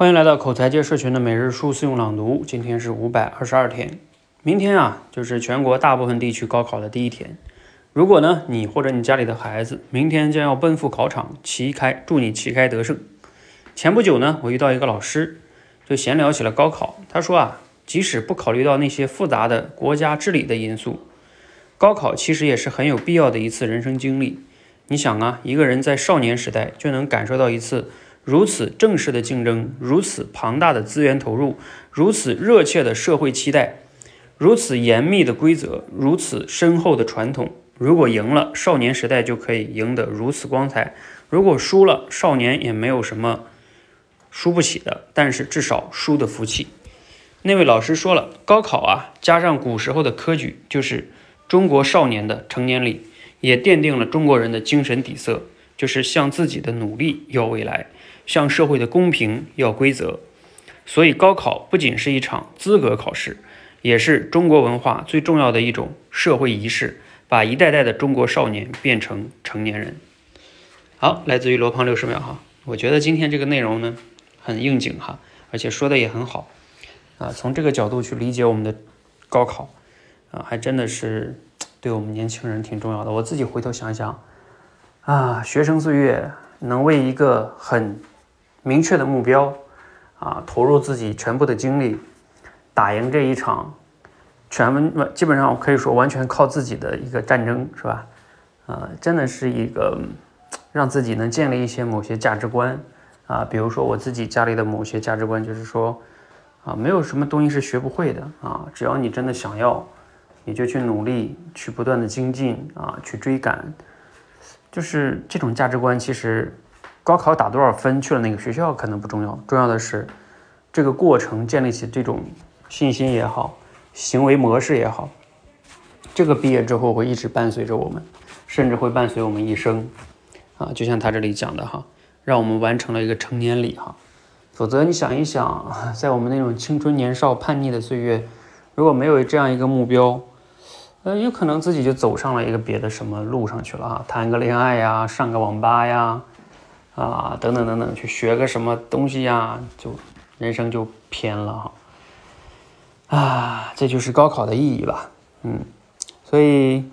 欢迎来到口才界社群的每日书四用朗读。今天是五百二十二天，明天啊就是全国大部分地区高考的第一天。如果呢你或者你家里的孩子明天将要奔赴考场，旗开，祝你旗开得胜。前不久呢，我遇到一个老师，就闲聊起了高考。他说啊，即使不考虑到那些复杂的国家治理的因素，高考其实也是很有必要的一次人生经历。你想啊，一个人在少年时代就能感受到一次。如此正式的竞争，如此庞大的资源投入，如此热切的社会期待，如此严密的规则，如此深厚的传统。如果赢了，少年时代就可以赢得如此光彩；如果输了，少年也没有什么输不起的，但是至少输的服气。那位老师说了，高考啊，加上古时候的科举，就是中国少年的成年礼，也奠定了中国人的精神底色，就是向自己的努力要未来。向社会的公平要规则，所以高考不仅是一场资格考试，也是中国文化最重要的一种社会仪式，把一代代的中国少年变成成年人。好，来自于罗胖六十秒哈，我觉得今天这个内容呢很应景哈，而且说的也很好啊，从这个角度去理解我们的高考啊，还真的是对我们年轻人挺重要的。我自己回头想想啊，学生岁月能为一个很明确的目标，啊，投入自己全部的精力，打赢这一场全文基本上可以说完全靠自己的一个战争，是吧？呃，真的是一个让自己能建立一些某些价值观啊，比如说我自己家里的某些价值观，就是说啊，没有什么东西是学不会的啊，只要你真的想要，你就去努力，去不断的精进啊，去追赶，就是这种价值观，其实。高考打多少分去了哪个学校可能不重要，重要的是这个过程建立起这种信心也好，行为模式也好，这个毕业之后会一直伴随着我们，甚至会伴随我们一生啊！就像他这里讲的哈，让我们完成了一个成年礼哈。否则你想一想，在我们那种青春年少叛逆的岁月，如果没有这样一个目标，呃，有可能自己就走上了一个别的什么路上去了哈，谈个恋爱呀，上个网吧呀。啊，等等等等，去学个什么东西呀，就人生就偏了哈。啊，这就是高考的意义吧，嗯，所以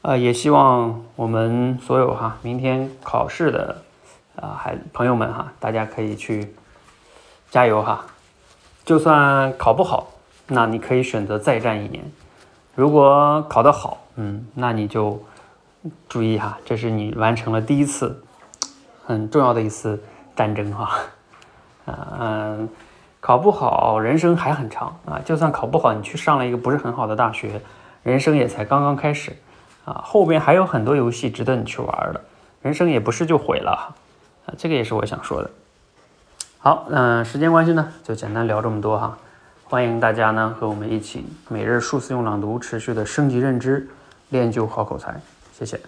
呃，也希望我们所有哈，明天考试的啊，还朋友们哈，大家可以去加油哈。就算考不好，那你可以选择再战一年；如果考得好，嗯，那你就注意哈，这是你完成了第一次。很重要的一次战争哈，嗯，考不好，人生还很长啊。就算考不好，你去上了一个不是很好的大学，人生也才刚刚开始啊。后边还有很多游戏值得你去玩的，人生也不是就毁了哈。啊，这个也是我想说的。好，嗯，时间关系呢，就简单聊这么多哈。欢迎大家呢和我们一起每日数次用朗读，持续的升级认知，练就好口才。谢谢。